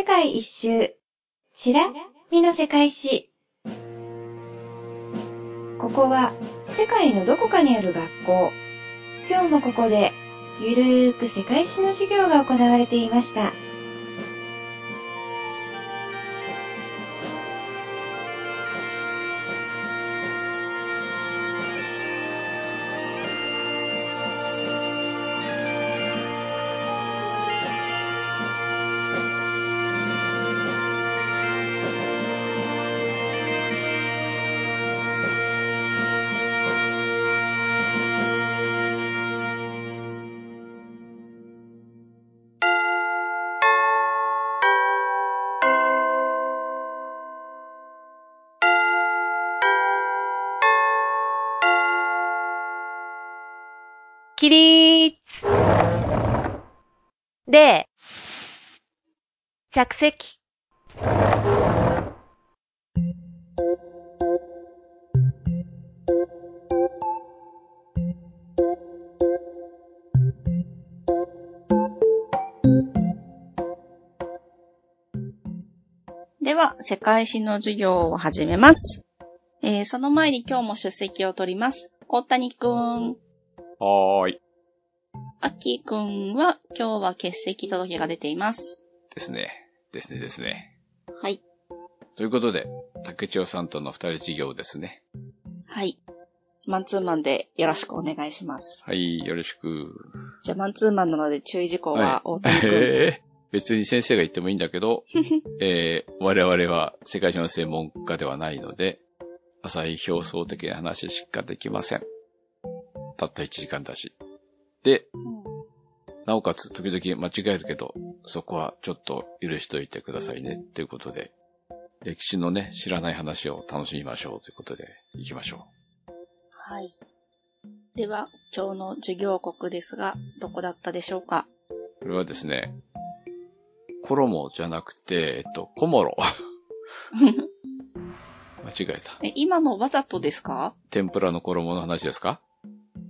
世界一周、しらみの世界史。ここは世界のどこかにある学校。今日もここでゆるーく世界史の授業が行われていました。起立で、着席。では、世界史の授業を始めます。えー、その前に今日も出席を取ります。大谷くん、はーい。アッキーくんは今日は欠席届が出ています。ですね。ですねですね。はい。ということで、竹千代さんとの二人授業ですね。はい。マンツーマンでよろしくお願いします。はい、よろしく。じゃあ、マンツーマンなので注意事項は大谷くん。えー別に先生が言ってもいいんだけど、えー我々は世界中の専門家ではないので、浅い表層的な話しかできません。たった1時間だし。で、なおかつ時々間違えるけど、そこはちょっと許しといてくださいね。ということで、歴史のね、知らない話を楽しみましょうということで、行きましょはい。では、今日の授業国ですが、どこだったでしょうか？う。これはですね、コロモじゃなくて、えっと、コモロ。間違えた。え、今のわざとですか？天ぷらの衣の話ですか？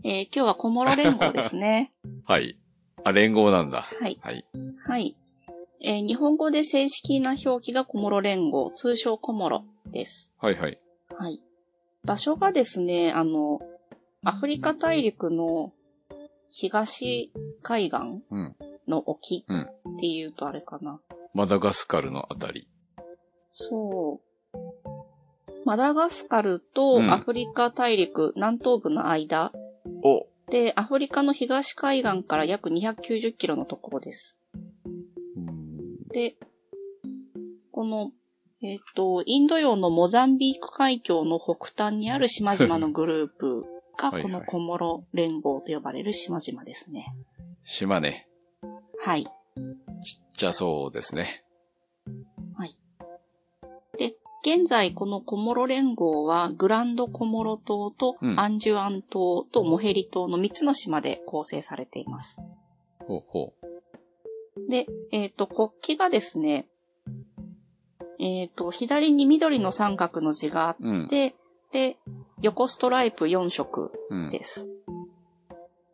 えー今日は小諸連合ですね。はい。あ、連合なんだ。はい。はい。はい。えー日本語で正式な表記が小諸連合、通称小諸です。はいはい。はい。場所がですね、あの、アフリカ大陸の東海岸うん。の沖うんっていうとあれかな。マダガスカルのあたり。そう。マダガスカルとうんアフリカ大陸南東部の間おで、アフリカの東海岸から約290キロのところです。で、この、えっ、と、インド洋のモザンビーク海峡の北端にある島々のグループが、はいはいこのコモロ連合と呼ばれる島々ですね。島ね。はい。ちっちゃそうですね。現在このコモロ連合は、グランドコモロ島とうんアンジュアン島とモヘリ島の3つの島で構成されています。ほうほで、えっ、と、国旗がですね、えっ、と、左に緑の三角の字があっう。うん。て、で、横ストライプ4色うん。です。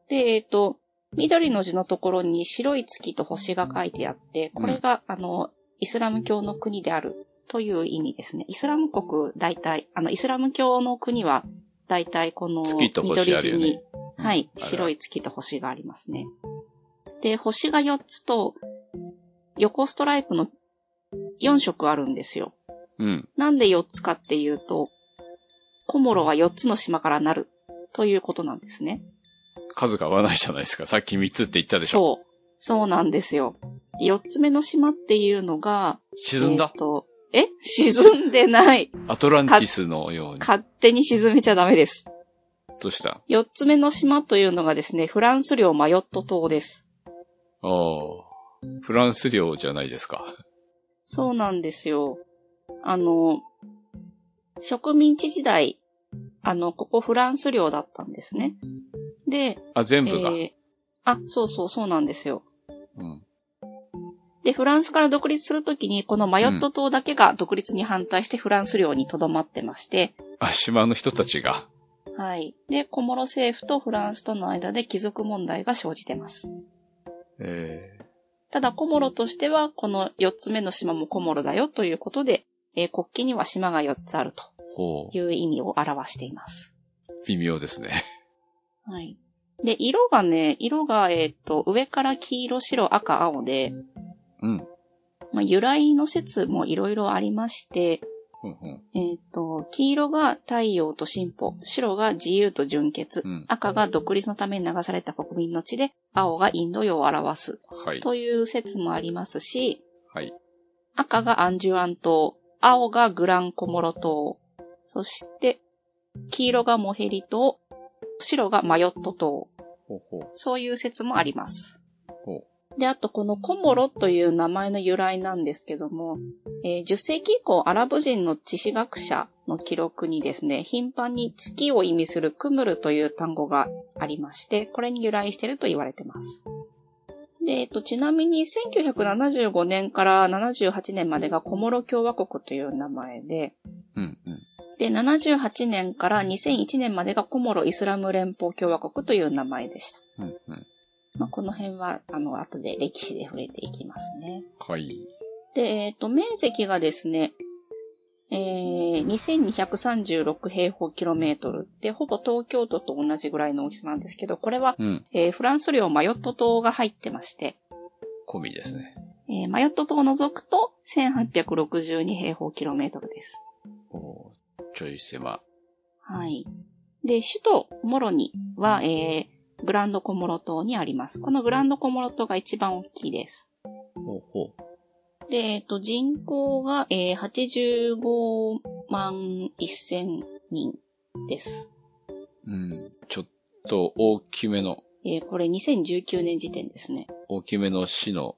で、えっ、と、緑の字のところに白い月と星が書いてあって、これが、あの、イスラム教の国であるという意味ですね。イスラム国大体、あの、イスラム教の国は大体この緑字に、あるよね。はい、白い月と星がありますね。で、星が4つと、横ストライプの4色あるんですよ。うん。なんで4つかっていうと、コモロは4つの島からなるということなんですね。数が合わないじゃないですか。さっき3つって言ったでしょ。そう。そうなんですよ。4つ目の島っていうのが、沈んだ？えー、とえ？沈んでない。アトランティスのように。勝手に沈めちゃダメです。どうした？4つ目の島というのがですね、フランス領マヨット島です。ああ。フランス領じゃないですか。そうなんですよ。あの、植民地時代、あの、ここフランス領だったんですね。で、あ、全部が。えーあ、そうそう、そうなんですよ。うん。で、フランスから独立するときに、このマヨット島だけが独立に反対してフランス領に留まってまして、あ、島の人たちが。はい。で、コモロ政府とフランスとの間で貴族問題が生じてます。えただ、コモロとしては、この4つ目の島もコモロだよということで、えー国旗には島が4つあると。いう意味を表しています。微妙ですね。はい。で、色がね、色が、えっ、と、上から黄色、白、赤、青で、うん。まあ、由来の説もいろいろありまして、うんうん。えっ、と、黄色が太陽と進歩、白が自由と純潔、うん赤が独立のために流された国民の地で、青がインド洋を表すはい。という説もありますし、はい。赤がアンジュアン島、青がグランコモロ島、そして、黄色がモヘリ島、白がマヨット島、ほうほう。そういう説もあります。ほで、あとこのコモロという名前の由来なんですけども、えー10世紀以降アラブ人の地史学者の記録にですね、頻繁に月を意味するクムルという単語がありまして、これに由来していると言われてます。で、えっと、ちなみに1975年から78年までがコモロ共和国という名前で、う。うんうん。で、78年から2001年までがコモロイスラム連邦共和国という名前でした。うんうん。まあ、この辺は、あの、後で歴史で触れていきますね。はい。で、えっ、と、面積がですね、えー、2236平方キロメートルで、ほぼ東京都と同じぐらいの大きさなんですけど、これは、うん。えーフランス領マヨット島が入ってまして、込みですね。えーマヨット島を除くと1862平方キロメートルです。おーちょい狭。はい。で、首都モロニは、えーグランドコモロ島にあります。このグランドコモロ島が一番大きいです。ほうほで、えっと、人口が、えー85万1000人です。う。うん。ちょっと大きめの、えーこれ2019年時点ですね。大きめの市の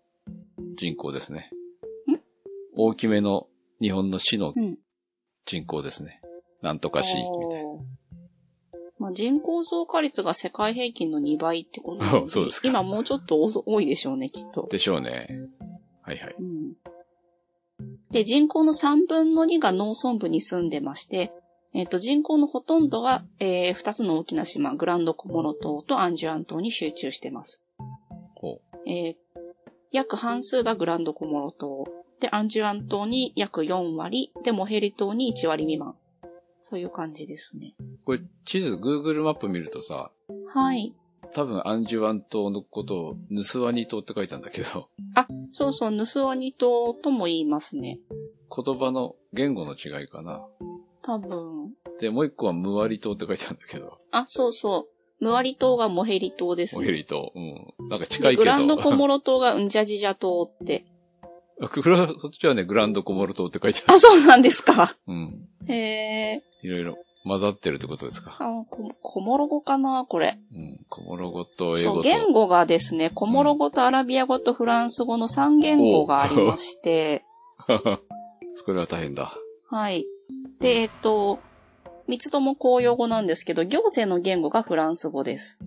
人口ですね。ん？大きめの日本の市のうん。人口ですね。なんとか市みたいな。人口増加率が世界平均の2倍ってことなの そうですか今もうちょっと多多いでしょうね、きっと。でしょうね。はいはい。うん。で、人口の3分の2が農村部に住んでまして、えっ、と、人口のほとんどが、えー、2つの大きな島、グランドコモロ島とアンジュアン島に集中してます。ほえー約半数がグランドコモロ島。で、アンジュアン島に約4割。で、モヘリ島に1割未満。そういう感じですね。う。これ地図、Google マップ見るとさ、はい。多分アンジュワン島のことをヌスワニ島って書いてあるんだけど、あ、そうそう、ヌスワニ島とも言いますね。言葉の言語の違いかな。多分。で、もう一個はムワリ島って書いてあるんだけど、あ、そうそう。ムワリ島がモヘリ島ですモね。ヘリ島。うん。なんか近でいけど。グランドコモロ島がンジャジジャ島って。グラそっちはね、グランドコモロ島って書いてある。あ、そうなんですか。うん。へえ。いろいろ混ざってるってことですか？あ、こ、コモロ語かなこれ。うん。コモロ語と英そう、語と。言語がですね、コモロ語とアラビア語とフランス語の3言語がありまして、それは大変だ。はい。で、えっと、三つとも公用語なんですけど、行政の言語がフランス語です。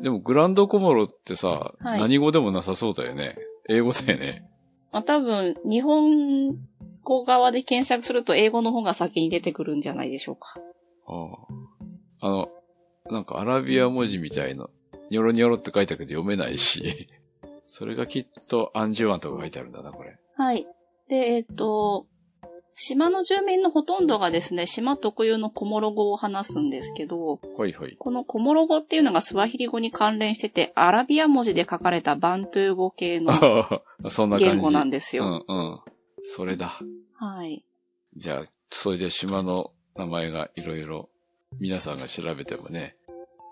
でもグランドコモロってさ、はい何語でもなさそうだよね。英語だよね。まあ、多分、日本語側で検索すると英語の方が先に出てくるんじゃないでしょうか。あああの、なんかアラビア文字みたいの、ニョロニョロって書いてあるけど読めないし、それがきっとアンジュワンとか書いてあるんだな、これ。はい。で、えっと、島の住民のほとんどがですね、島特有のコモロ語を話すんですけど、ほいほい。このコモロ語っていうのがスワヒリ語に関連してて、アラビア文字で書かれたバントゥー語系の。言語なんですよ。うんうん。それだ。はい。じゃあ、それで島の名前がいろいろ、皆さんが調べてもね、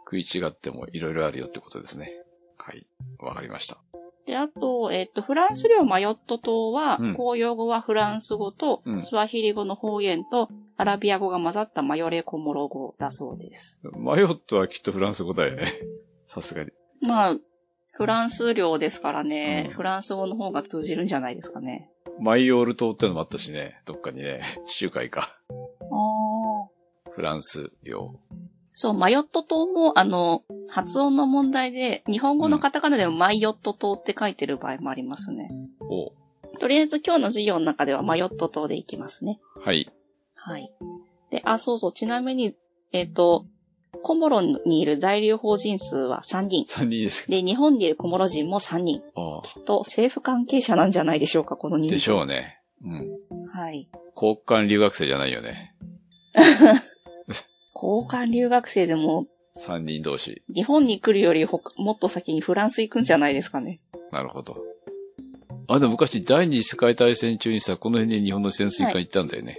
食い違ってもいろいろあるよってことですね。はい。わかりました。で、あと、えっと、フランス領マヨット島は、うん公用語はフランス語と、うんスワヒリ語の方言と、アラビア語が混ざったマヨレコモロ語だそうです。マヨットはきっとフランス語だよね。さすがに。まあ、フランス領ですからね、うんフランス語の方が通じるんじゃないですかね。マイオール島ってのもあったしね、どっかにね、地中海か。ああ。フランス領。そう、マヨット島も、あの、発音の問題で、日本語のカタカナでもマイヨット島って書いてる場合もありますね。おとりあえず今日の授業の中ではマヨット島でいきますね。はい。はい。で、あ、そうそう、ちなみに、えっ、と、コモロにいる在留邦人数は3人。3人です。で、日本にいるコモロ人も3人。あきっと政府関係者なんじゃないでしょうか、この人数。あでしょうね。うん。はい。交換留学生じゃないよね。交換留学生でも、3人同士。日本に来るよりほかもっと先にフランス行くんじゃないですかね。なるほど。あ、でも昔第二次世界大戦中にさ、この辺に日本の潜水艦行ったんだよね。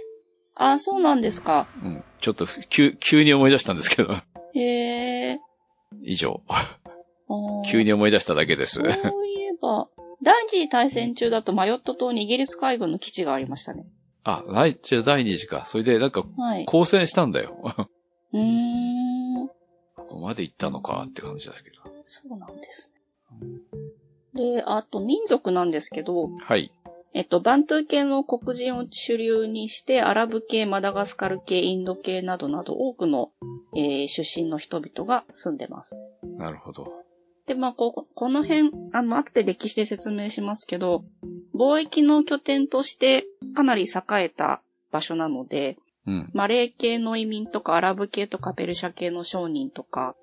ああ、そうなんですか。うん。ちょっとふ急、急に思い出したんですけど。へえ。以上。あー急に思い出しただけです。そういえば、第二次大戦中だとマヨット島にイギリス海軍の基地がありましたね。あ、ない、じゃあ第二次か。それでなんか、はい。交戦したんだよ。うーん。ここまで行ったのかって感じだけど。そうなんですね。で、あと民族なんですけど、はい。えっと、バントゥー系の黒人を主流にして、アラブ系、マダガスカル系、インド系などなど多くの、えー出身の人々が住んでます。なるほど。で、まあ、こうこの辺、あの、後で歴史で説明しますけど、貿易の拠点としてかなり栄えた場所なので、うん。マレー系の移民とかアラブ系とかペルシャ系の商人とか、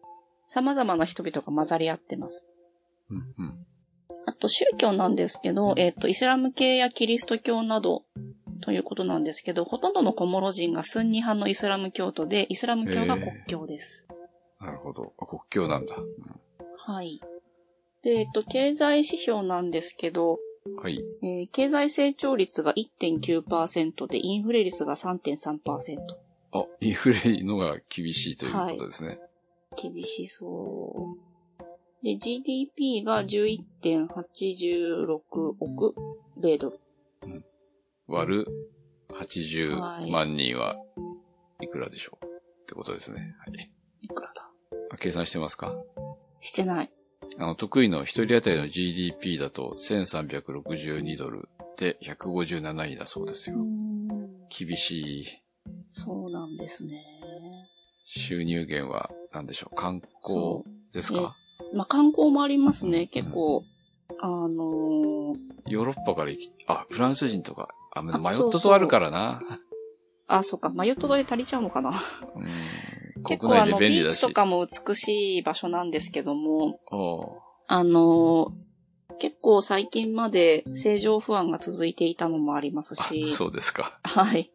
様々な人々が混ざり合ってます。うん。うん。あと宗教なんですけど、えっ、と、イスラム系やキリスト教などということなんですけど、ほとんどのコモロ人がスンニ派のイスラム教徒で、イスラム教が国教です。なるほど。あ国境なんだ。はい。で、えっ、と、経済指標なんですけど、うんはい。えー経済成長率が1.9%で、インフレ率が3.3%。あ、インフレのが厳しいということですね。厳しそう。で、GDP が11.86億米ドル。割る80万人はいくらでしょう？ってことですね。はい。いくらだ？あ計算してますか？してない。あの、得意の一人当たりの GDP だと1362ドルで157位だそうですよ。厳しいそうなんですね。収入源は何でしょう？観光ですか？まあ、観光もありますね。結構、あのーヨーロッパから行き、あ、フランス人とか、あ、マヨッそうそうトとあるからな。あ、そっか、マヨット島で足りちゃうのかな。うん、結構あの、ビ。ーチとかも美しい場所なんですけども、あのー結構最近まで正常不安が続いていたのもありますあし、そうですか。はい。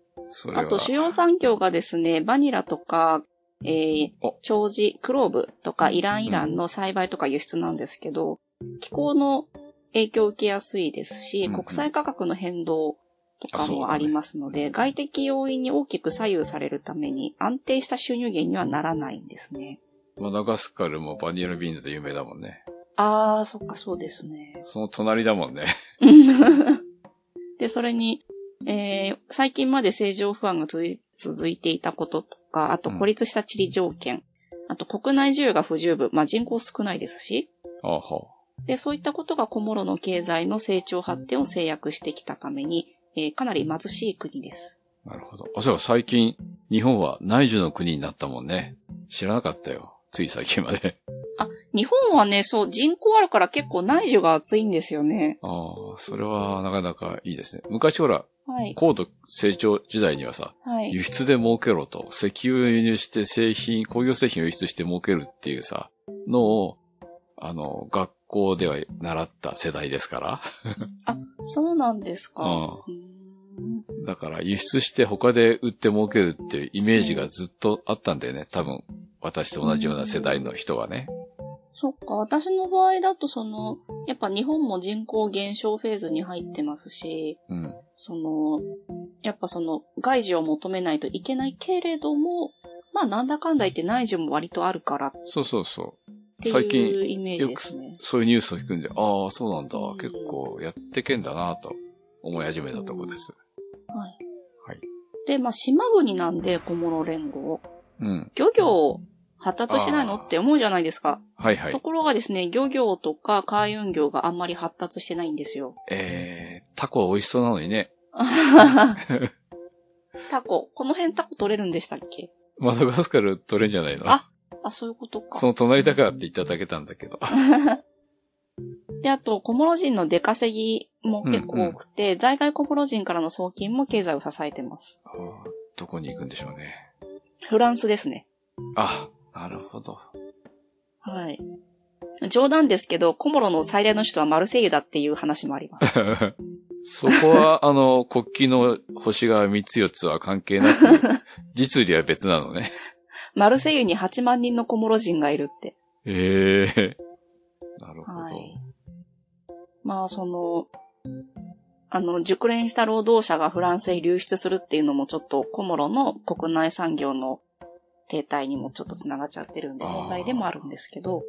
あと主要産業がですね、バニラとか、えーお、長寿、クローブとかイランイランの栽培とか輸出なんですけど、気候の影響を受けやすいですし、うんうん国際価格の変動とかもありますので、外的要因に大きく左右されるために安定した収入源にはならないんですね。マダガスカルもバニラビーンズで有名だもんね。あー、そっかそうですね。その隣だもんね。で、それに、えー最近まで政情不安が続い続いていたこととか、あと孤立した地理条件、あと国内需要が不十分、まあ人口少ないですし、ああはで、そういったことがコモロの経済の成長発展を制約してきたために、えーかなり貧しい国です。あ。なるほど。あ、そう最近、日本は内需の国になったもんね。知らなかったよ。つい最近まで。あ、日本はね、そう、人口あるから結構内需が厚いんですよね。ああ、それはなかなかいいですね。昔ほら、はい。高度成長時代にはさ、はい。輸出で儲けろと、石油を輸入して製品、工業製品を輸出して儲けるっていうさ、のを、あの、学校では習った世代ですから。あ、そうなんですか。うんだから輸出して他で売って儲けるっていうイメージがずっとあったんだよね。多分、私と同じような世代の人はね。そっか、私の場合だとその、やっぱ日本も人口減少フェーズに入ってますし、うん。その、やっぱその、外需を求めないといけないけれども、まあなんだかんだ言って内需も割とあるからっそうそうそう。て最近いうイメージですね。そういうニュースを聞くんで、ああ、そうなんだうん。結構やってけんだなと思い始めたとこです。はい。はい。で、まあ島国なんで小諸連合。うん。漁業発達してないのって思うじゃないですか。はいはいと。ころがですね、漁業とか海運業があんまり発達してないんですよ。えー、タコは美味しそうなのにね。タコ。この辺タコ取れるんでしたっけ？マダガスカル取れんじゃないの？ああ、そういうことか。その隣だからって言っただけなんだけど。で、あと、小諸人の出稼ぎも結構多くて、在外小諸人からの送金も経済を支えてます。どこに行くんでしょうね。フランスですね。あ、なるほど。はい。冗談ですけど、コモロの最大の首都はマルセイユだっていう話もあります。そこは、あの、国旗の星が3つ4つは関係なく、実利は別なのね。マルセイユに8万人のコモロ人がいるって。ええなるほど。はい。まあ、その、あの、熟練した労働者がフランスへ流出するっていうのもちょっとコモロの国内産業の停滞にもちょっと繋がっちゃってるんで問題でもあるんですけど、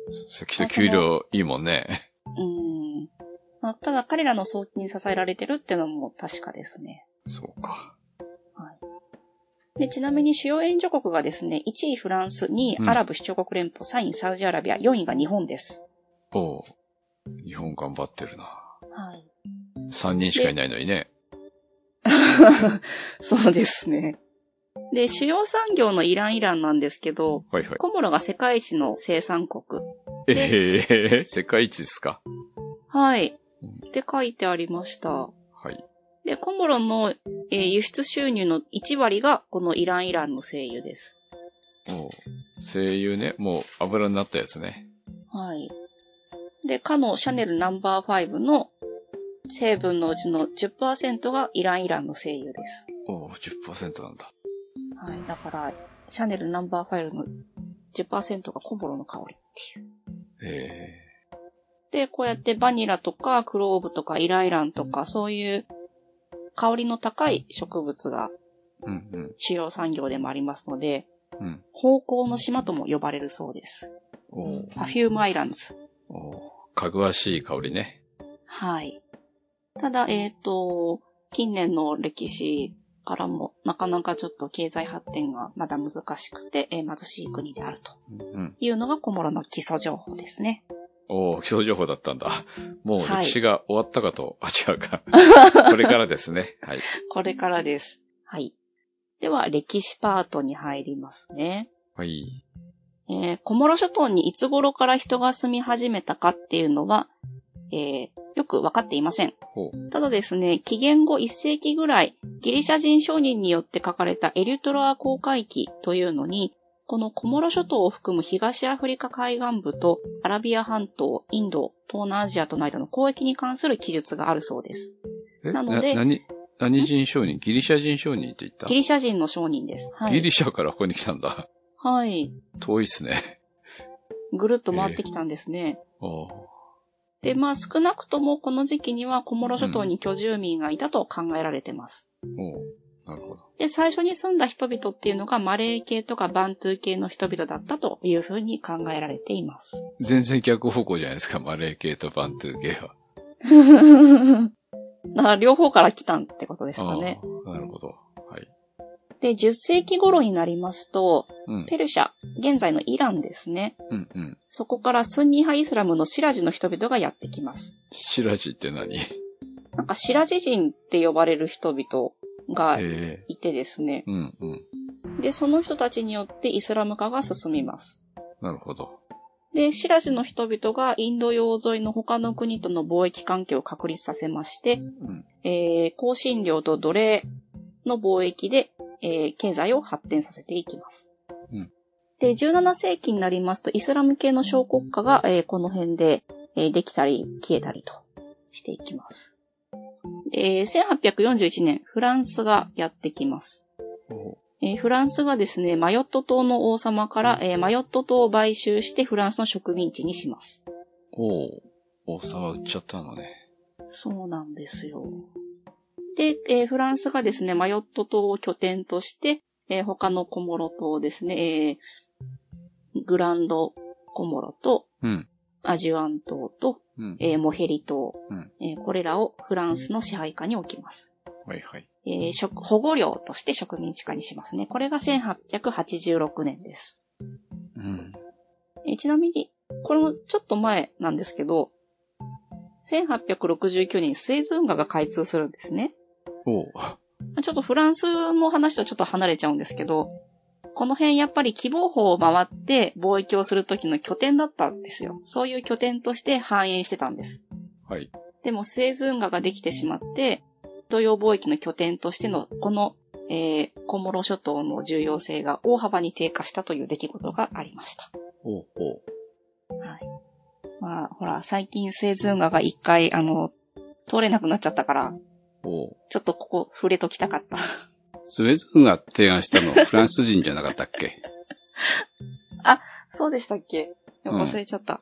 きっと給料いいもんね。うん。まあ、ただ彼らの送金に支えられてるっていうのも確かですね。そうか。で、ちなみに主要援助国がですね、1位フランス、2位うんアラブ首長国連邦、3位サウジアラビア、4位が日本です。おう日本頑張ってるな。はい。3人しかいないのにね。そうですね。で、主要産業のイランイランなんですけど、はいはい。コモロが世界一の生産国。ええ世界一ですか。はい。うんって書いてありました。はい。で、コモロの、えー輸出収入の1割がこのイランイランの精油です。おう声優ね。もう油になったやつね。はい。で、かのシャネルナンバー5の成分のうちの10%がイランイランの精油です。おう10%なんだ。はい。だから、シャネルナンバー5の10%がコモロの香りっていう。えで、こうやってバニラとかクローブとかイライランとかそういう香りの高い植物がえうんうん。主要産業でもありますので、うん。芳香の島とも呼ばれるそうです。パフュームアイランズ。かぐわしい香りね。はい。ただ、えっ、と、近年の歴史からもなかなかちょっと経済発展がまだ難しくて、えー貧しい国であるとうんうん。いうのがコモロの基礎情報ですね。おお基礎情報だったんだ。もうはい歴史が終わったかと、あ、違うか。これからですね。はい。これからです。はい。では、歴史パートに入りますね。はい。えー、コモロ諸島にいつ頃から人が住み始めたかっていうのは、えー、よくわかっていません。ただですね、紀元後1世紀ぐらい、ギリシャ人商人によって書かれたエリュトロア航海記というのに、このコモロ諸島を含む東アフリカ海岸部とアラビア半島、インド、東南アジアとの間の交易に関する記述があるそうです。え、なので何、何人商人？ギリシャ人商人って言った？ギリシャ人の商人です。はい。ギリシャからここに来たんだ。はい。遠いっすね。ぐるっと回ってきたんですね。おうで、まあ少なくともこの時期にはコモロ諸島に居住民がいたと考えられてます。おうなるほど。で、最初に住んだ人々っていうのがマレー系とかバントゥー系の人々だったというふうに考えられています。全然逆方向じゃないですか。マレー系とバントゥー系は。だから両方から来たってことですかね。なるほど。はい。で、10世紀頃になりますと、うん。ペルシャ、現在のイランですね。うんうん。そこからスンニ派イスラムのシラジの人々がやってきます。シラジって何？なんかシラジ人って呼ばれる人々がええいてですね。うんうん。で、その人たちによってイスラム化が進みます。なるほど。で、シラジの人々がインド洋沿いの他の国との貿易関係を確立させまして、うん。えー、香辛料と奴隷の貿易で、えー経済を発展させていきます。うんで、17世紀になりますと、イスラム系の小国家が、えーこの辺で、えーできたり消えたりとしていきます。えー1841年、フランスがやってきます。えーフランスがですね、マヨット島の王様から、えーマヨット島を買収してフランスの植民地にします。おう王様売っちゃったのね。そうなんですよ。で、えーフランスがですね、マヨット島を拠点として、えー他のコモロ島ですね、えーグランドコモロとうん。アジュアン島と、うん。えーモヘリ島、うんえーこれらをフランスの支配下に置きます。はいはい。えー食保護領として植民地化にしますね。これが1886年です。うん。えーちなみに、これもちょっと前なんですけど、1869年にスエズ運河が開通するんですね。おうちょっとフランスの話とちょっと離れちゃうんですけど、この辺やっぱり希望法を回って貿易をする時の拠点だったんですよ。そういう拠点として繁栄してたんです。はい。でもスエズ運河ができてしまって、東洋貿易の拠点としてのこの、えー、コモロ諸島の重要性が大幅に低下したという出来事がありました。ほうほはい。まあ、ほら、最近スエズ運河が一回、あの、通れなくなっちゃったから。ちょっとここ触れときたかった。スウェーズ軍が提案したの フランス人じゃなかったっけ？そうでしたっけ？忘れちゃった。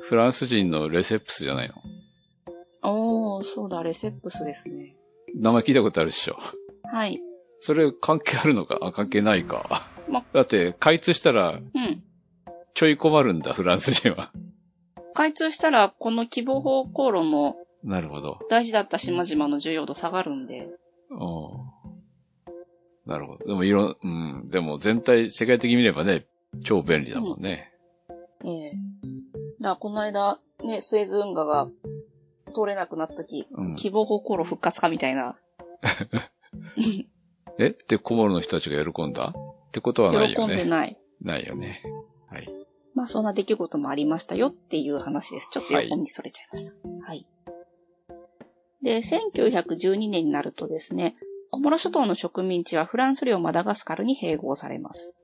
フランス人のレセプスじゃないの？おー、そうだ、レセップスですね。名前聞いたことあるでしょ。はい。それ関係あるのか？あ、関係ないか。まだって、開通したら、うん。ちょい困るんだ、フランス人は。開通したら、この希望方向路のなるほど。大事だった島々の重要度下がるんで。おなるほど。でも、いろ、うん。でも、全体、世界的に見ればね、超便利だもんね。ええだからこの間、ね、スエズ運河が通れなくなった時、うん。希望方向路復活かみたいな。え？で、コモロの人たちが喜んだ？ってことはない喜よね。んでない。ないよね。はい。まあそんな出来事もありましたよっていう話です。ちょっと横にそれちゃいました。はい。で、1912年になるとですね、コモロ諸島の植民地はフランス領マダガスカルに併合されます。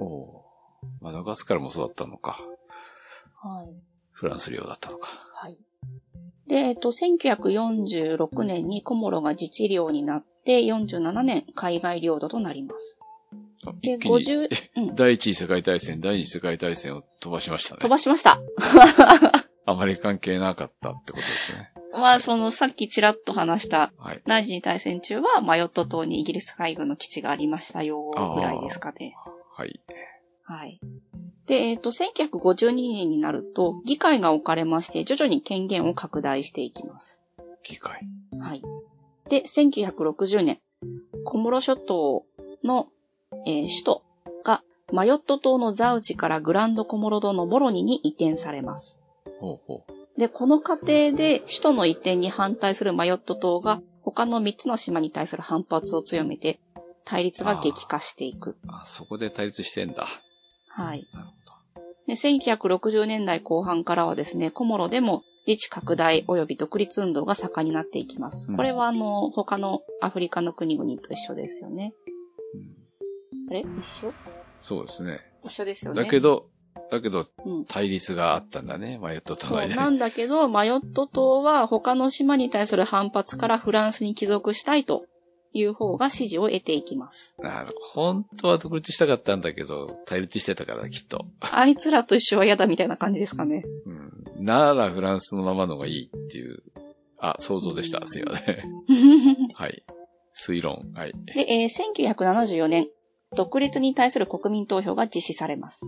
おおーマダガスカルもそうだったのか。はい。フランス領だったのか。はい。で、えっと、1946年にコモロが自治領になって、47年海外領土となります。あで、一気に50、うん、第一次世界大戦、第二次世界大戦を飛ばしましたね。飛ばしました。あまり関係なかったってことですね。まあ、その、さっきちらっと話した、はい。第二次大戦中は、マヨット島にイギリス海軍の基地がありましたよ、ぐらいですかね。はい。はい。で、えっ、と、1952年になると、議会が置かれまして、徐々に権限を拡大していきます。議会。はい。で、1960年、コモロ諸島の、えー首都が、マヨット島のザウチからグランドコモロ島のモロニに移転されます。ほうほう。で、この過程で首都の移転に反対するマヨット島が他の3つの島に対する反発を強めて、対立が激化していく。あ、そこで対立してんだ。はい。なるほで1960年代後半からはですね、コモロでも自治拡大及び独立運動が盛んになっていきます。うんこれはあの、他のアフリカの国々と一緒ですよね。ど。うん、あれ？一緒？そうですね。一緒ですよね。だけど、だけど、うん。対立があったんだね、マヨットそう、隣で。なんだけど、マヨット島は他の島に対する反発からフランスに帰属したいという方が支持を得ていきます。なる本当は独立したかったんだけど、対立してたから、きっと。あいつらと一緒は嫌だみたいな感じですかね。うん。ならフランスのままのがいいっていう、あ、想像でした。すいません。はい。推論。はい。で、えー1974年、独立に対する国民投票が実施されます。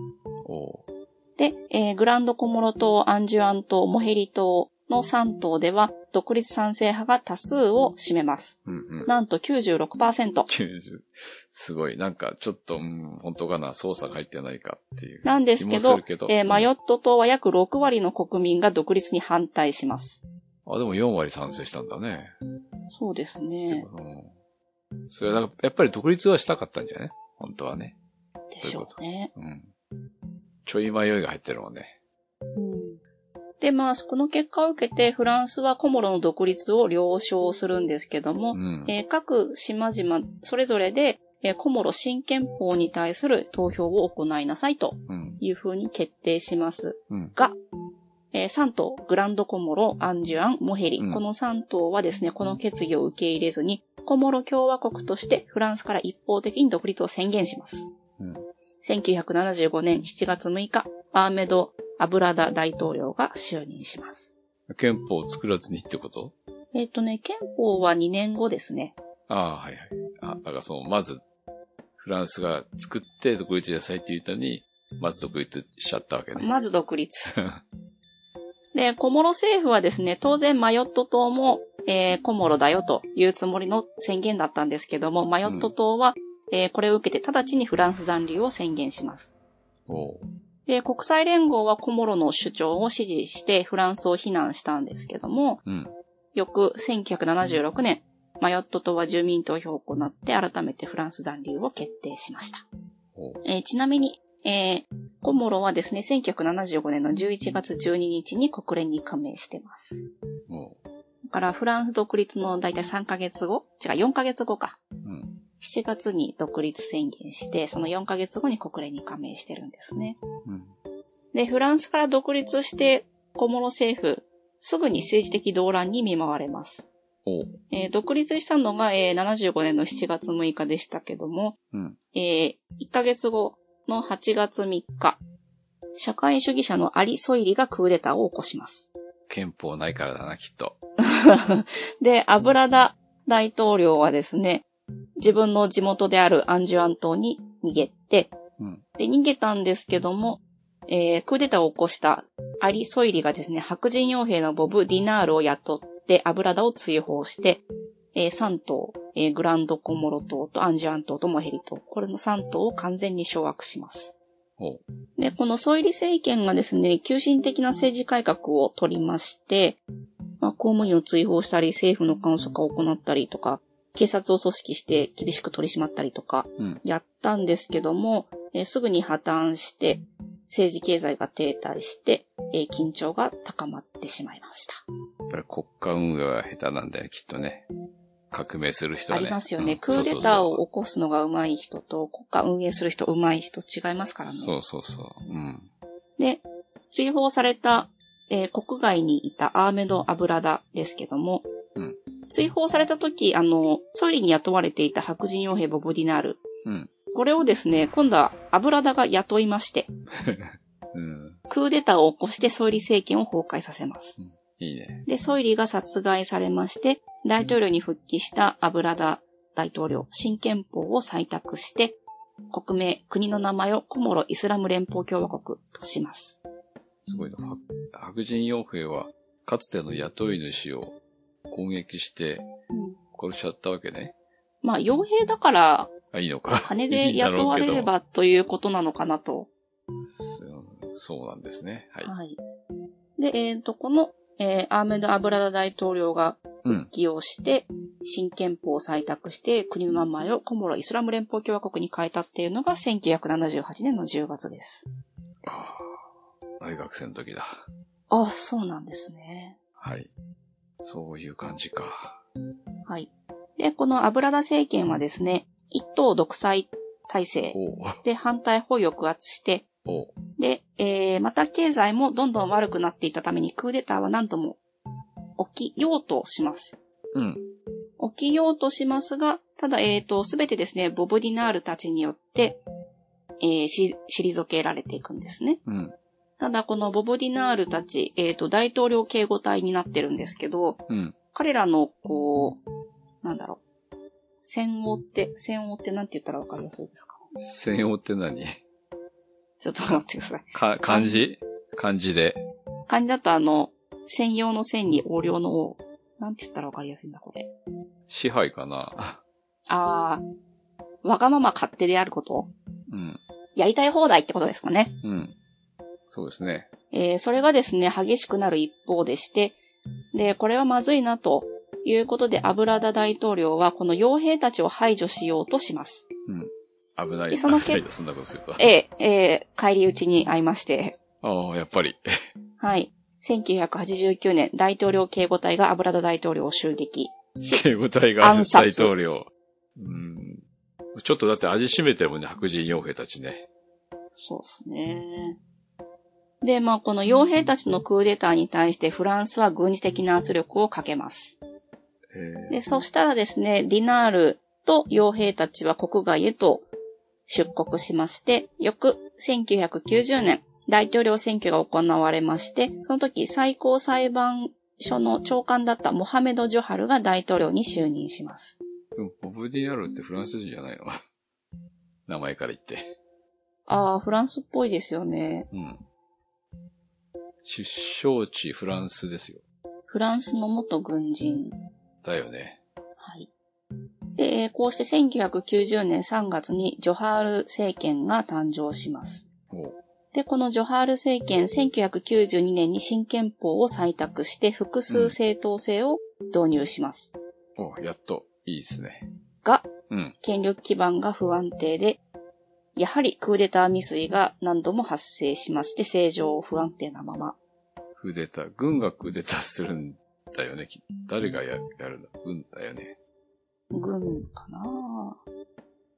で、えーグランドコモロ島、アンジュアン島、モヘリ島の3島では、独立賛成派が多数を占めます。うんうん。なんと96%。90すごい。なんか、ちょっと、うん、本当かな、操作が入ってないかっていう。なんですけどけどえーマヨット島は約6割の国民が独立に反対します。あ、でも4割賛成したんだね。そうですね。うん。それは、だからやっぱり独立はしたかったんじゃない？本当はね。でしょうね。うん。ちょい迷いが入ってるもんね。うんで、まあ、この結果を受けて、フランスはコモロの独立を了承するんですけども、うん。えー各島々、それぞれで、えーコモロ新憲法に対する投票を行いなさいとうん。いうふうに決定しますうん。が、え3島、グランドコモロ、アンジュアン、モヘリ、うんこの3島はですね、この決議を受け入れずに、コモロ共和国としてフランスから一方的に独立を宣言します。うん。1975年7月6日、アーメド・アブラダ大統領が就任します。憲法を作らずにってこと？えっ、とね、憲法は2年後ですね。ああ、はいはい。あ、だからその、まず、フランスが作って独立しなさいって言ったのに、まず独立しちゃったわけね。まず独立。で、コモロ政府はですね、当然マヨット島も、えーコモロだよというつもりの宣言だったんですけども、マヨット島は、えーこれを受けて直ちにフランス残留を宣言します。で、国際連合はコモロの主張を支持してフランスを非難したんですけども、うん。翌1976年、マヨット島は住民投票を行って改めてフランス残留を決定しました。えーちなみに、えーコモロはですね、1975年の11月12日に国連に加盟してます。だからフランス独立のだいたい3ヶ月後？違う、4ヶ月後か。うん。7月に独立宣言して、その4ヶ月後に国連に加盟してるんですね。うん。で、フランスから独立して、コモロ政府、すぐに政治的動乱に見舞われます。えー独立したのが、えー75年の7月6日でしたけども、うん。えー1ヶ月後の8月3日、社会主義者のアリ・ソイリがクーデターを起こします。憲法ないからだな、きっと。で、アブラダ大統領はですね、自分の地元であるアンジュアン島に逃げて、うん。で、逃げたんですけども、えークーデターを起こしたアリ・ソイリがですね、白人傭兵のボブ・ディナールを雇ってアブラダを追放して、え3島、えーグランドコモロ島とアンジュアン島とモヘリ島、これの3島を完全に掌握します。で、このソイリ政権がですね、急進的な政治改革を取りまして、まあ、公務員を追放したり、政府の監視化を行ったりとか、警察を組織して厳しく取り締まったりとか、うん。やったんですけども、えーすぐに破綻して、政治経済が停滞して、えー緊張が高まってしまいました。やっぱり国家運営は下手なんだよ、きっとね。革命する人ね。りますよね。うんクーデターを起こすのが上手い人と、国家運営する人上手い人違いますからね。そうそうそうそう。うん。で、追放された、えー国外にいたアーメド・アブラダですけども、うん追放された時、あの、ソイリに雇われていた白人傭兵ボブ・ディナール。うん。これをですね、今度はアブラダが雇いまして、うん。クーデターを起こしてソイリ政権を崩壊させます。いいね。で、ソイリが殺害されまして、大統領に復帰したアブラダ大統領、新憲法を採択して、国名、国の名前をコモロ・イスラム連邦共和国とします。すごいな。白白人傭兵は、かつての雇い主を攻撃して殺しちゃったわけね。まあ、傭兵だから、あ、いいのか。金いで雇われればということなのかなと。そうなんですね。はい。はい。で、えっ、と、この、えーアーメド・アブラダ大統領がうん。起用して、新憲法を採択して、国の名前をコモロ・イスラム連邦共和国に変えたっていうのが1978年の10月です。ああ大学生の時だ。あ、そうなんですね。はい。そういう感じか。はい。で、このアブラダ政権はですね、一党独裁体制。で反対法を抑圧して。で、えー、また経済もどんどん悪くなっていたためにクーデターは何度も起きようとします。うん。起きようとしますが、ただ、えっ、と、すべてですね、ボブ・ディナールたちによって、えーし、退けられていくんですね。うん。ただ、このボブ・ディナールたち、えっ、と、大統領警護隊になってるんですけど、うん。彼らの、こう、なんだろう。戦王って、戦王ってなんて言ったらわかりやすいですか？専用って何？ちょっと待ってください。か、漢字？漢字で。漢字だとあの、専用の線に横領の王。なんて言ったらわかりやすいんだ、これ。支配かなあー、わがまま勝手であること？うん。やりたい放題ってことですかね。うん。そうですね。えーそれがですね、激しくなる一方でして、で、これはまずいなということで、アブラダ大統領はこの傭兵たちを排除しようとします。うん。危ない。でその 結危ないだ、そんなことすると。えーえー帰り討ちに会いまして、ああ、やっぱり。はい。1989年、大統領警護隊がアブラダ大統領を襲撃。警護隊が暗殺大統領。うん。ちょっとだって味しめてるもんね、白人傭兵たちね。そうですね。で、まあ、この傭兵たちのクーデターに対してフランスは軍事的な圧力をかけます。へで、そしたらですね、ディナールと傭兵たちは国外へと出国しまして、翌1990年、大統領選挙が行われまして、その時最高裁判所の長官だったモハメド・ジョハルが大統領に就任します。でも、ボブ・ディアルってフランス人じゃないの？名前から言って。ああ、フランスっぽいですよね。うん。出生地フランスですよ。フランスの元軍人。だよね。はい。で、えーこうして1990年3月にジョハール政権が誕生します。おうで、このジョハール政権、1992年に新憲法を採択して複数政党制を導入します。おうやっと。いいですね。が、うん。権力基盤が不安定で、やはりクーデター未遂が何度も発生しまして、政情不安定なまま。クーデター、軍がクーデターするんだよね。き誰がややるの軍だよね。軍かな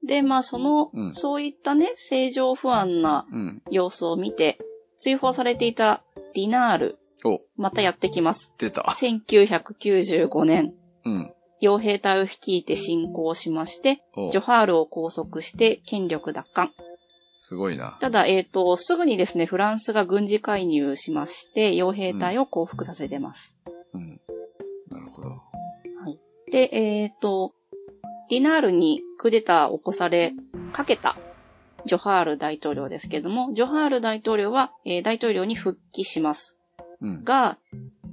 で、まあその、うんそういったね、正常不安なうん。様子を見て、追放されていたディナール、お、またやってきます。出た。1995年、うん。傭兵隊を率いて侵攻しまして、おジョハールを拘束して権力奪還。すごいな。ただ、えっ、と、すぐにですね、フランスが軍事介入しまして、傭兵隊を降伏させてます。うん。なるほど。で、えっ、と、ディナールにクーデターを起こされかけたジョハール大統領ですけども、ジョハール大統領は、えー大統領に復帰します。うん。が、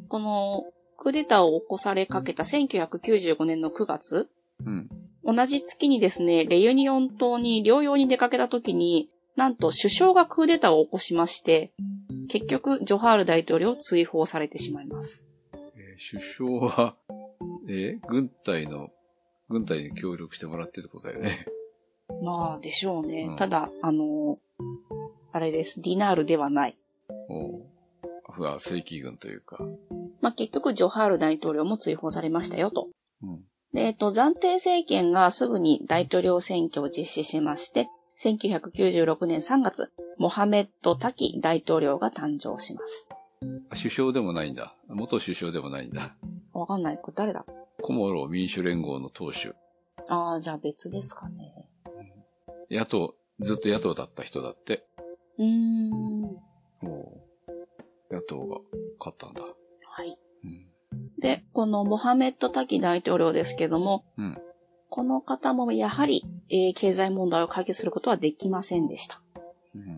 このクーデターを起こされかけた1995年の9月、うん。同じ月にですね、レユニオン島に療養に出かけた時に、なんと首相がクーデターを起こしまして、結局、ジョハール大統領を追放されてしまいます。えー首相は、えー軍隊の、軍隊に協力してもらってってことだよね。まあ、でしょうね。うんただ、あの、あれです。ディナールではない。おうアフガン正規軍というか。まあ、結局、ジョハール大統領も追放されましたよと。うん。で、えっと、暫定政権がすぐに大統領選挙を実施しまして、1996年3月、モハメッド・タキ大統領が誕生します。首相でもないんだ。元首相でもないんだ。わかんない。これ誰だ？コモロ民主連合の党首。ああ、じゃあ別ですかね。野党、ずっと野党だった人だって。うーん。野党が勝ったんだ。はい。うん。で、このモハメッド・タキ大統領ですけども、うん。この方もやはり、えー経済問題を解決することはできませんでした。うん。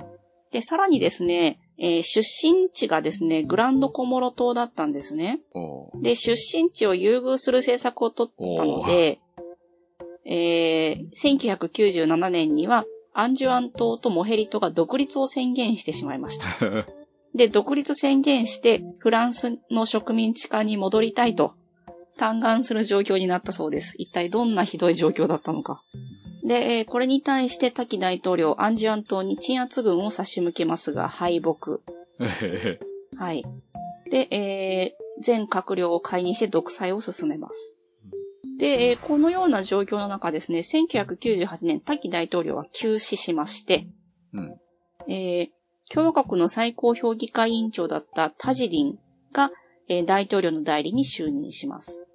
で、さらにですね、えー出身地がですね、グランドコモロ島だったんですね。で、出身地を優遇する政策を取ったので、えー1997年には、アンジュアン島とモヘリ島が独立を宣言してしまいました。で、独立宣言して、フランスの植民地化に戻りたいと、嘆願する状況になったそうです。一体どんなひどい状況だったのか。で、えーこれに対してタキ大統領、アンジュアン島に鎮圧軍を差し向けますが、敗北。はい。で、えー全閣僚を解任して独裁を進めます。で、えーこのような状況の中ですね、1998年、タキ大統領は急死しまして、うん。えー共和国の最高評議会委員長だったタジディンが、えー大統領の代理に就任します。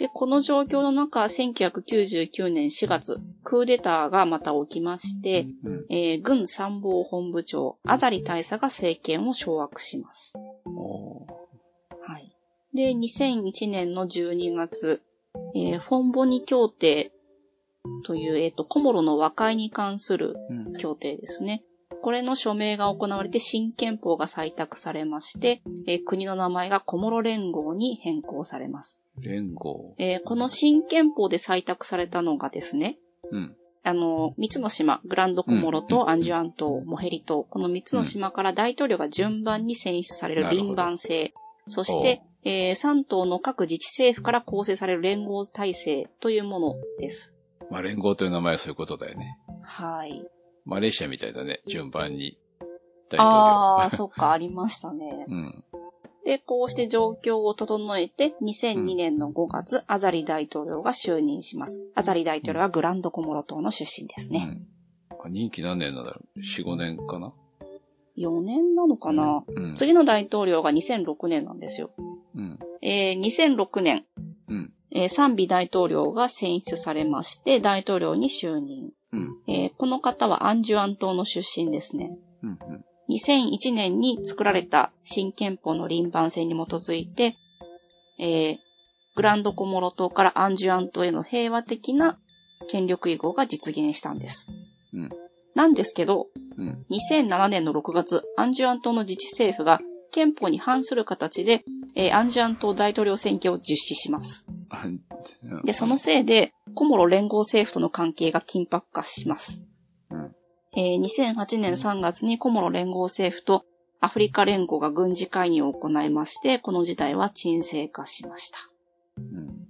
で、この状況の中、1999年4月、クーデターがまた起きまして、うん。えー軍参謀本部長、アザリ大佐が政権を掌握します。はい。で、2001年の12月、えーフォンボニ協定という、えっ、と、コモロの和解に関するうん。協定ですね。これの署名が行われて新憲法が採択されまして、えー国の名前がコモロ連合に変更されます。連合。えーこの新憲法で採択されたのがですね、うん。あの、三つの島、グランドコモロとアンジュアン島、モヘリ島、この三つの島から大統領が順番に選出される輪番制、そして、えー、3島の各自治政府から構成される連合体制というものです。まあ、連合という名前はそういうことだよね。はい。マレーシアみたいだね。順番に。大統領。ああ、そっか、ありましたね。うん。で、こうして状況を整えて、2002年の5月、アザリ大統領が就任します。アザリ大統領はグランドコモロ島の出身ですね。うん。あ任期何年なんだろう ?4、5年かな？4年なのかな、うん。次の大統領が2006年なんですよ。うん。えー2006年、うん。えー賛美大統領が選出されまして、大統領に就任。うん。えーこの方はアンジュアン島の出身ですね。うん。うん。2001年に作られた新憲法の輪番制に基づいて、えーグランドコモロ島からアンジュアン島への平和的な権力移行が実現したんです。うん。なんですけど、うん。2007年の6月、アンジュアン島の自治政府が憲法に反する形で、えーアンジュアン島大統領選挙を実施します。で、そのせいで、コモロ連合政府との関係が緊迫化します。うん。えー2008年3月にコモロ連合政府とアフリカ連合が軍事介入を行いまして、この事態は沈静化しました。うん。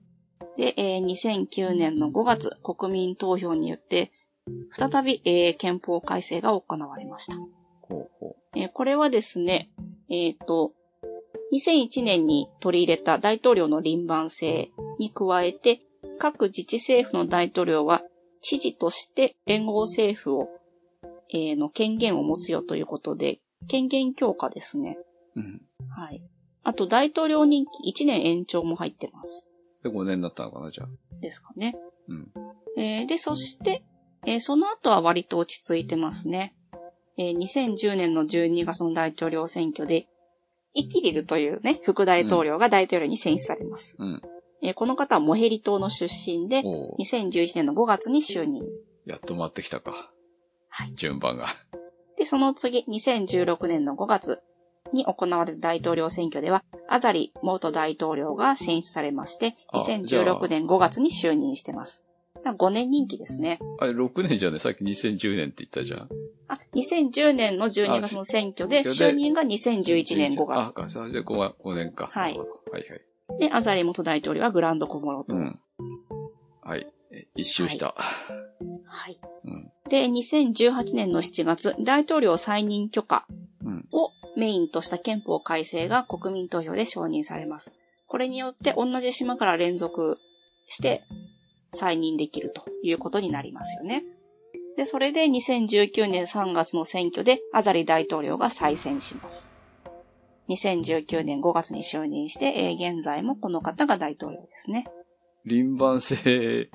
で、えー2009年の5月、国民投票によって、再び、えー憲法改正が行われました。ほうほえーこれはですね、えっ、と、2001年に取り入れた大統領の輪番制に加えて、各自治政府の大統領は、知事として連合政府を、えーの権限を持つよということで、権限強化ですね。うん。はい。あと、大統領任期1年延長も入ってます。で、5年になったのかな、じゃあ。ですかね。うん。えーで、そして、えーその後は割と落ち着いてますね。えー2010年の12月の大統領選挙で、イキリルというね、副大統領が大統領に選出されます。うん。えーこの方はモヘリ島の出身で、おー2011年の5月に就任。やっと回ってきたか。はい。順番が。で、その次、2016年の5月に行われた大統領選挙では、アザリ元大統領が選出されまして、あじゃあ2016年5月に就任してます。5年任期ですね。あれ、6年じゃねさっき2010年って言ったじゃん。あ、2010年の12月の選挙で、就任が2011年5月。あ、それで 5, 5年か。はいはいはい。で、アザリ元大統領はグランドコモロ島。うん。はい。え一周した。はい。うん。で、2018年の7月、大統領再任許可うん。をメインとした憲法改正が国民投票で承認されます。これによって同じ島から連続して再任できるということになりますよね。で、それで2019年3月の選挙でアザリ大統領が再選します。2019年5月に就任して、えー現在もこの方が大統領ですね。輪番制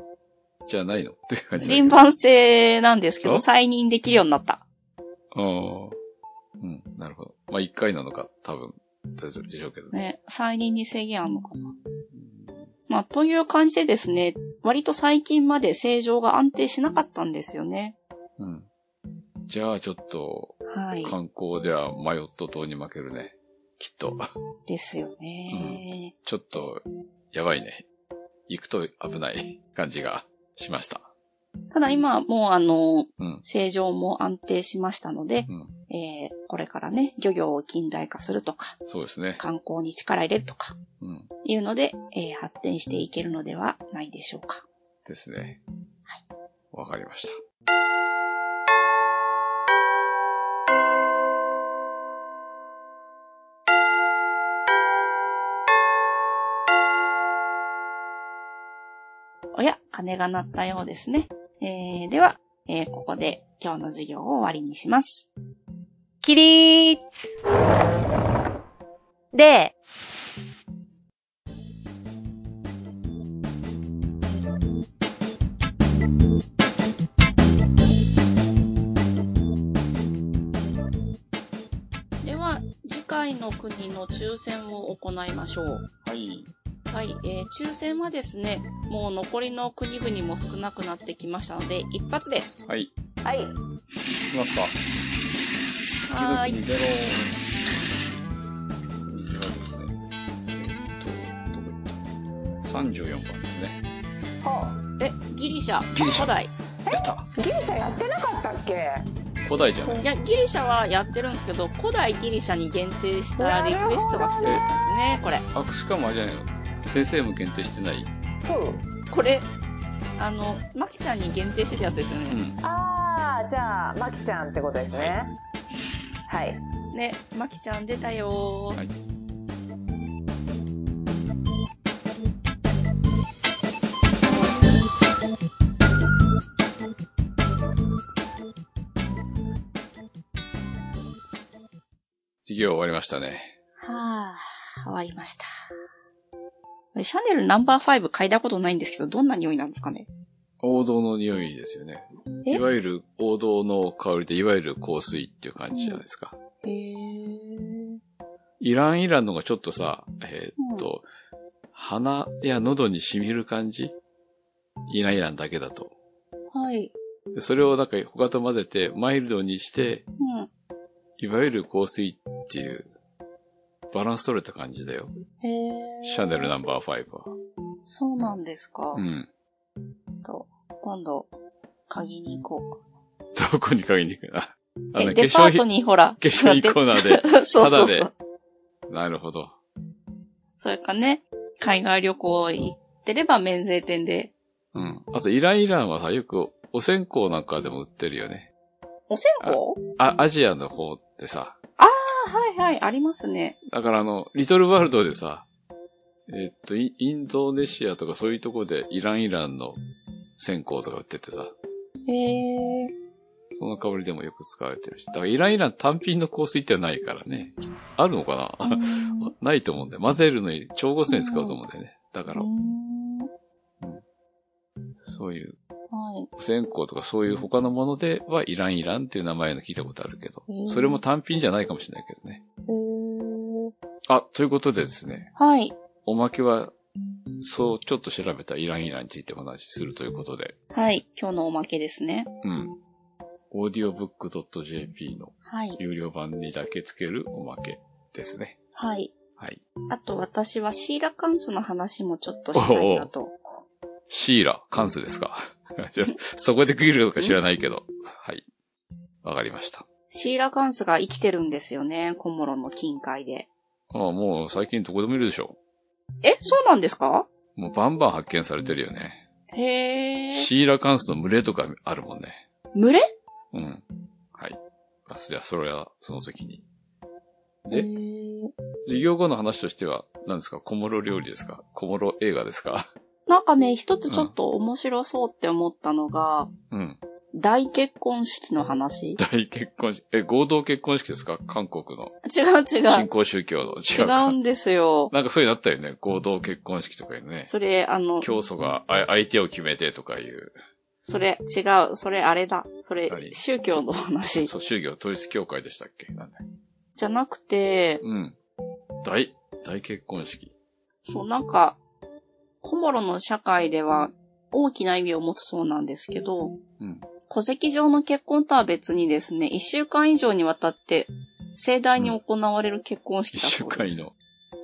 じゃないの？っていう感じ。輪番制なんですけど、あ再任できるようになった。ああ。うん、なるほど。まあ、1回なのか、多分、大丈夫でしょうけどね。ね、再任に制限あるのかな。まあ、という感じでですね、割と最近まで正常が安定しなかったんですよね。うん。じゃあ、ちょっと、はい。観光ではマヨット島に負けるね。きっと。ですよね。ちょっと、やばいね。行くと危ない感じがしました。ただ今はもうあの、うん。正常も安定しましたので、うん。えーこれからね、漁業を近代化するとか、そうですね。観光に力入れるとか、うん。いうので、えー発展していけるのではないでしょうか。ですね。わかりました。おや、鐘が鳴ったようですね。えー、では、えーここで今日の授業を終わりにします。起立で、では、次回の国の抽選を行いましょう。はい。はい、えー抽選はですね、もう残りの国々も少なくなってきましたので、一発です。はい。はい。いきますか。はーい次の国ゼロ。次はですね。えっと、どこ行った ?34 番ですね。え、ギリシャ、ギリシャ古代。やったギリシャやってなかったっけ？古代じゃないいや、ギリシャはやってるんですけど、古代ギリシャに限定したリクエストが来てるんですね、これ。あ、しかもあれじゃないの？先生も限定してない？うん。これ、あの、マキちゃんに限定してたやつですよね。うん。ああ、じゃあ、マキちゃんってことですね。はい。ね、マキちゃん出たよー。はい授業終わりましたね。はぁ、終わりました。シャネルナンバー5嗅いだことないんですけど、どんな匂いなんですかね？王道の匂いですよね。え？いわゆる王道の香りで、いわゆる香水っていう感じじゃないですか。へー。イランイランのがちょっとさ、えーっと、鼻や喉に染みる感じ？イランイランだけだと。はい。でそれをなんか他と混ぜてマイルドにして、うん。いわゆる香水っていうバランス取れた感じだよ。へー。シャネルナンバー5は。そうなんですか？うん。と、今度、嗅ぎに行こどこに鍵に行くな。う。あの、え、デパート品、にほら。化粧品コーナーで、そうそうタそう。ダなるほど。それかね、海外旅行行ってれば免税店で。うん。あと、イランイランはさ、よくお線香なんかでも売ってるよね。お線香？あ、アジアの方ってさ、あ、はいはい、ありますね。だからあの、リトルワールドでさ、えっと、イインドネシアとかそういうとこでイランイランの線香とか売っててさ、へえ。その香りでもよく使われてるし。だからイランイラン単品の香水ってないからね。あるのかな、ないと思うんだよ。混ぜるのに、調合するのに使うと思うんだよね。だから、そういう、はい。線香とかそういう他のものではイランイランっていう名前の聞いたことあるけどそれも単品じゃないかもしれないけどね。あ、ということでですね、はい。おまけは、そう、ちょっと調べたイランイランについてお話しするということで、はい。今日のおまけですね。うん。audiobook.jp のはい。有料版にだけつけるおまけですね。はい。はい。あと私はシーラカンスの話もちょっとしたいなと。シーラ、カンスですか？そこで区切るのか知らないけど。はい。わかりました。シーラカンスが生きてるんですよね。コモロの近海で。ああもう最近どこでもいるでしょ。え、そうなんですか？もうバンバン発見されてるよね。へー。シーラカンスの群れとかあるもんね。群れ？うん。はい。あじゃあ、それはその時に。へで、ー授業後の話としては、何ですか？小諸料理ですか？小諸映画ですか？なんかね、一つちょっと面白そうって思ったのが、うん。大結婚式の話。大結婚式、え、合同結婚式ですか？韓国の。違う違う。新興宗教の。違う違か。うんですよ。なんかそういうのあったよね。合同結婚式とかいうね。それ、あの、教祖があ相手を決めてとかいう。それ、違う。それ、あれだ。それは、い宗教の話。そう、宗教統一教会でしたっけ？なんだじゃなくて、うん。大、大結婚式。そう、なんか、コモロの社会では大きな意味を持つそうなんですけど、うん。戸籍上の結婚とは別にですね、一週間以上にわたって盛大に行われる結婚式一だそうです。の。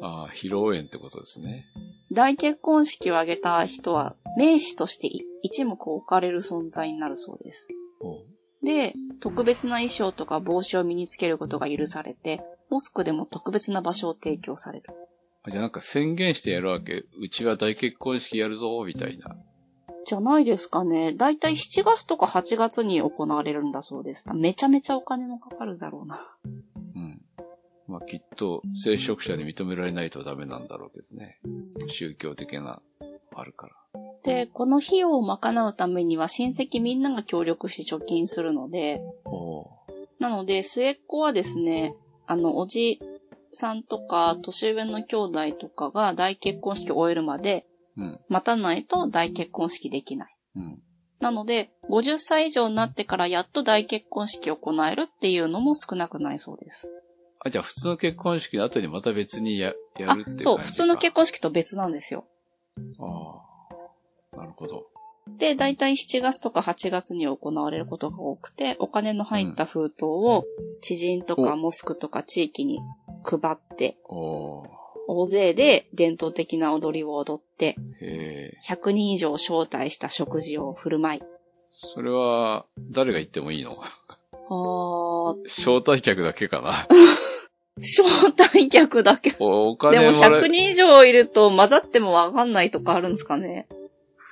ああ、披露宴ってことですね。大結婚式を挙げた人は、名士として一目置かれる存在になるそうです。で、特別な衣装とか帽子を身につけることが許されて、モスクでも特別な場所を提供される。あじゃあなんか宣言してやるわけ。うちは大結婚式やるぞ、みたいな。じゃないですかね。だいたい7月とか8月に行われるんだそうです。めちゃめちゃお金のかかるだろうな。うん。まあきっと、聖職者に認められないとダメなんだろうけどね。宗教的な、あるから。で、この費用を賄うためには親戚みんなが協力して貯金するので、なので末っ子はですね、あの、おじさんとか年上の兄弟とかが大結婚式を終えるまでうん。待たないと大結婚式できない。うん。なので、50歳以上になってからやっと大結婚式を行えるっていうのも少なくないそうです。あ、じゃあ普通の結婚式の後にまた別にや、やあるっていう感じかそう、普通の結婚式と別なんですよ。ああ。なるほど。で、だいたい7月とか8月に行われることが多くて、お金の入った封筒を知人とかおモスクとか地域に配って、大勢で伝統的な踊りを踊って、へえ。100人以上招待した食事を振る舞い。それは、誰が行ってもいいの？招待客だけかな？招待客だけ。おおでも金もらえ100人以上いると混ざってもわかんないとかあるんですかね。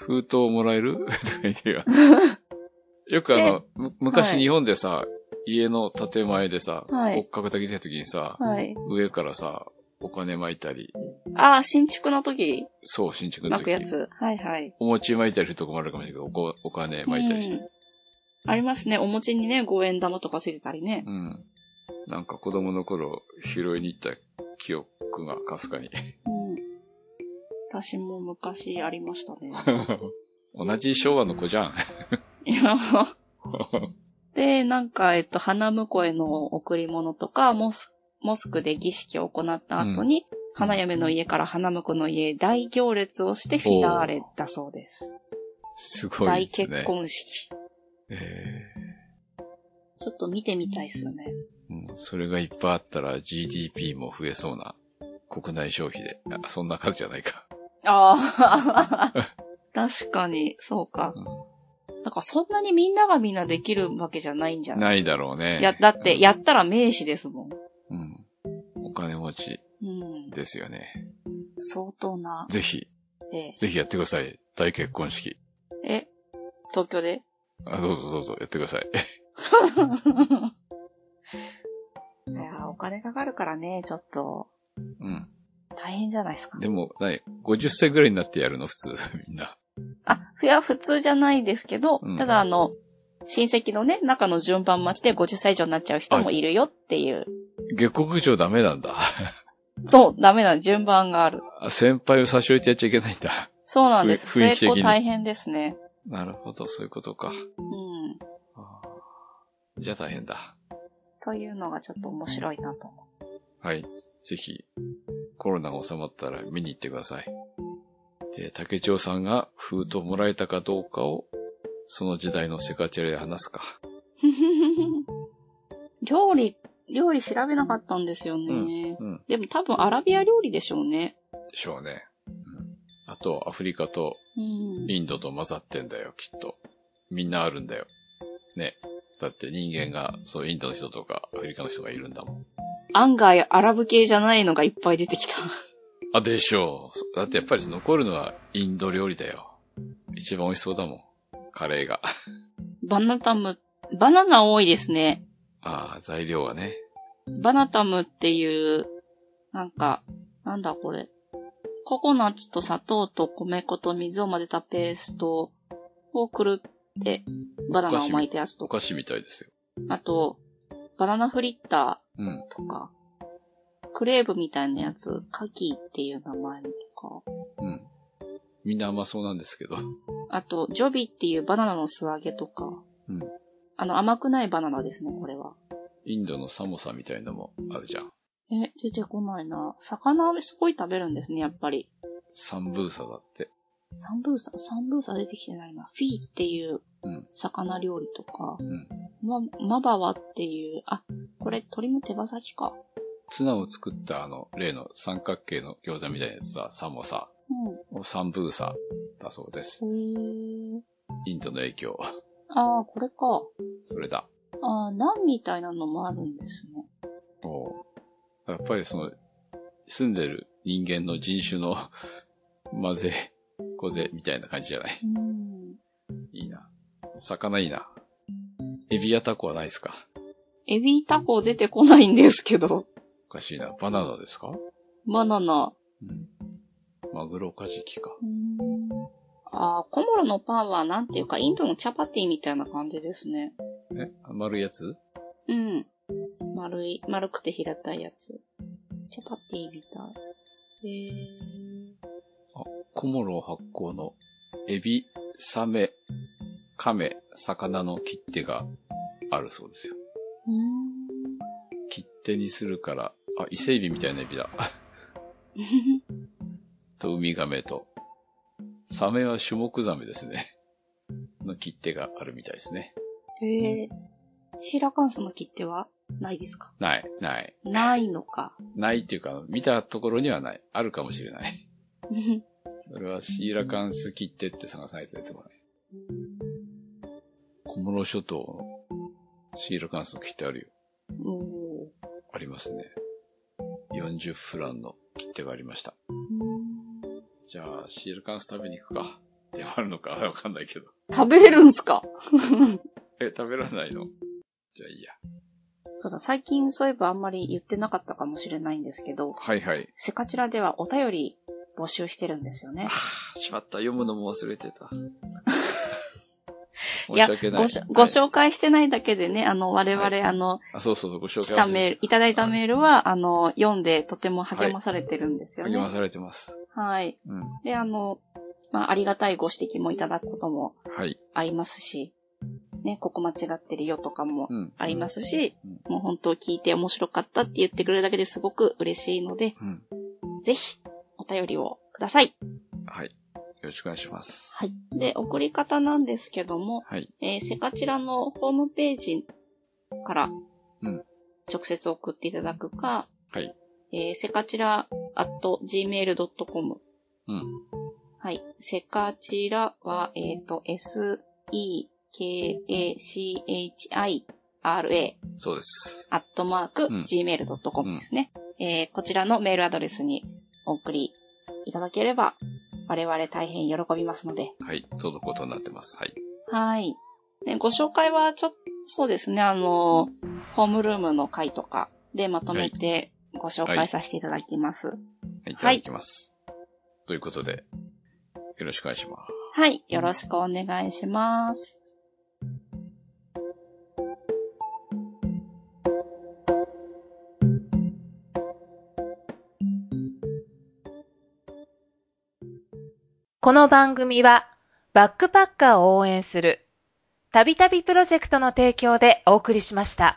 封筒もらえる？とか言ってよ よくあの、む昔はい日本でさ、家の建前でさ、はい骨格だけ出た時にさ、はい。上からさ、お金巻いたり、あー、新築の時？そう、新築の時巻くやつ。はいはい。お餅巻いたりするとこもあるかもしれないけど、お金巻いたりして。ありますね。お餅にね、五円玉とかついてたりね。うん。なんか子供の頃、拾いに行った記憶がかすかに。うん。私も昔ありましたね。同じ昭和の子じゃん。いや、で、なんか、えっと、花婿への贈り物とか、モスモスクで儀式を行った後に、花嫁の家から花婿の家へ大行列をしてフィナーレだそうです。すごい大ですね。結婚式。えちょっと見てみたいですよね。ーうん、それがいっぱいあったら GDP も増えそうな国内消費で。あそんな数じゃないか。ああ、確かに、そうか。うんなんかそんなにみんながみんなできるわけじゃないんじゃない？ないだろうね。や、だって、うんやったら名士ですもん。うん。お金持ちうん。ですよね。相当な。ぜひ、えぜひやってください。大結婚式。え？え、東京で？あどうぞどうぞやってください。いや、お金かかるからね、ちょっと。うん。大大変じゃないですか。でも、何 ?50 歳ぐらいになってやるの普通、みんな。あ、いや、普通じゃないですけど、うんただあの、親戚のね、中の順番待ちで50歳以上になっちゃう人もいるよっていう。下克上ダメなんだ。そう、ダメな順番がある。あ先輩を差し置いてやっちゃいけないんだ。そうなんです。ふ雰囲気的に成功大変ですね。なるほど、そういうことか。うん。じゃあ大変だ。というのがちょっと面白いなと思はい。ぜひ、コロナが収まったら見に行ってください。で、竹長さんが封筒もらえたかどうかを、その時代のセカチェラで話すか。う。料理、料理調べなかったんですよね。うん。でも多分アラビア料理でしょうね。でしょうね。うん、あと、アフリカとうん。インドと混ざってんだよ、きっと。みんなあるんだよ。ね。だって人間が、そう、インドの人とかアフリカの人がいるんだもん。案外アラブ系じゃないのがいっぱい出てきた。あ、でしょう。だってやっぱり残るのはインド料理だよ。一番美味しそうだもん。カレーが。バナタム、バナナ多いですね。ああ、材料はね。バナタムっていう、なんか、なんだこれ。ココナッツと砂糖と米粉と水を混ぜたペーストをくるって、バナナを巻いたやつとか。お菓子みたいですよ。あと、バナナフリッタうん。ーとか、クレーブみたいなやつ、カキっていう名前のとか、うん。みんな甘そうなんですけど。あと、ジョビっていうバナナの素揚げとか、うん。あの甘くないバナナですね、これは。インドのサモサみたいのもあるじゃん。え、出てこないな。魚すごい食べるんですね、やっぱり。サンブーサだって。サンブーサ、サンブーサ出てきてないな。フィーっていううん。魚料理とか、うん。ま、マバワっていう、あ、これ鳥の手羽先か。ツナを作ったあの、例の三角形の餃子みたいなやつさ、サモサ。うん。サンブーサだそうです。へー。インドの影響。あー、これか。それだ。あー、ナンみたいなのもあるんですね。おうやっぱりその、住んでる人間の人種の 混ぜ、小ぜみたいな感じじゃない？うん。いいな。魚いいな。エビやタコはないですか？エビタコ出てこないんですけど。おかしいな。バナナですか？バナナ。うん。マグロカジキか。うん。あー、コモロのパンはなんていうか、インドのチャパティみたいな感じですね。え？丸いやつ？うん。丸い、丸くて平たいやつ。チャパティみたい。へー。コモロ発酵のエビ、サメ、カメ、魚の切手があるそうですよ。切手にするから、あ、伊勢エビみたいなエビだ。と、ウミガメと。サメはシュモクザメですね。の切手があるみたいですね。へえ。シーラカンスの切手はないですか？ない、ない。ないのか。ないっていうか、見たところにはない。あるかもしれない。それはシーラカンス切手って探さないと出てこない。小室諸島のシーラカンスの切手あるよ。おーありますね。40フランの切手がありました。じゃあ、シーラカンス食べに行くか。でもあるのかわかんないけど。食べれるんすか？え、食べられないの？じゃあいいや。ただ最近そういえばあんまり言ってなかったかもしれないんですけど、はいはい。セカチラではお便り募集してるんですよね。しまった。読むのも忘れてた。申し訳ない。ごしょはいご紹介してないだけでね、あの、我々、はいあの、あ、そうそうそう、ご紹来介忘れてたメール、いただいたメールは、あの、読んでとても励まされてるんですよね。励まされてます。はい。うん。で、あの、まあ、ありがたいご指摘もいただくこともはい。ありますし、ね、ここ間違ってるよとかもうん。ありますし、うんもう本当聞いて面白かったって言ってくれるだけですごく嬉しいので、うん。ぜひ、お便りをください。はい。よろしくお願いします。はい。で、送り方なんですけども、はい。えーセカチラのホームページからうん、直接送っていただくか、はい。えーセカチラ at gmail.com。うん。はい。セカチラは、えっ、と、s-e-k-a-c-h-i-r-a そうです。アットマークうん gmail.com ですね、えーこちらのメールアドレスにお送りいただければ、我々大変喜びますので。はい。届くことになってます。はい。はい。ね、ご紹介はちょっと、そうですね、あの、ホームルームの回とかでまとめてご紹介させていただきます。はいただきます。ということで、よろしくお願いします。はい。よろしくお願いします。この番組は、バックパッカーを応援する、たびたびプロジェクトの提供でお送りしました。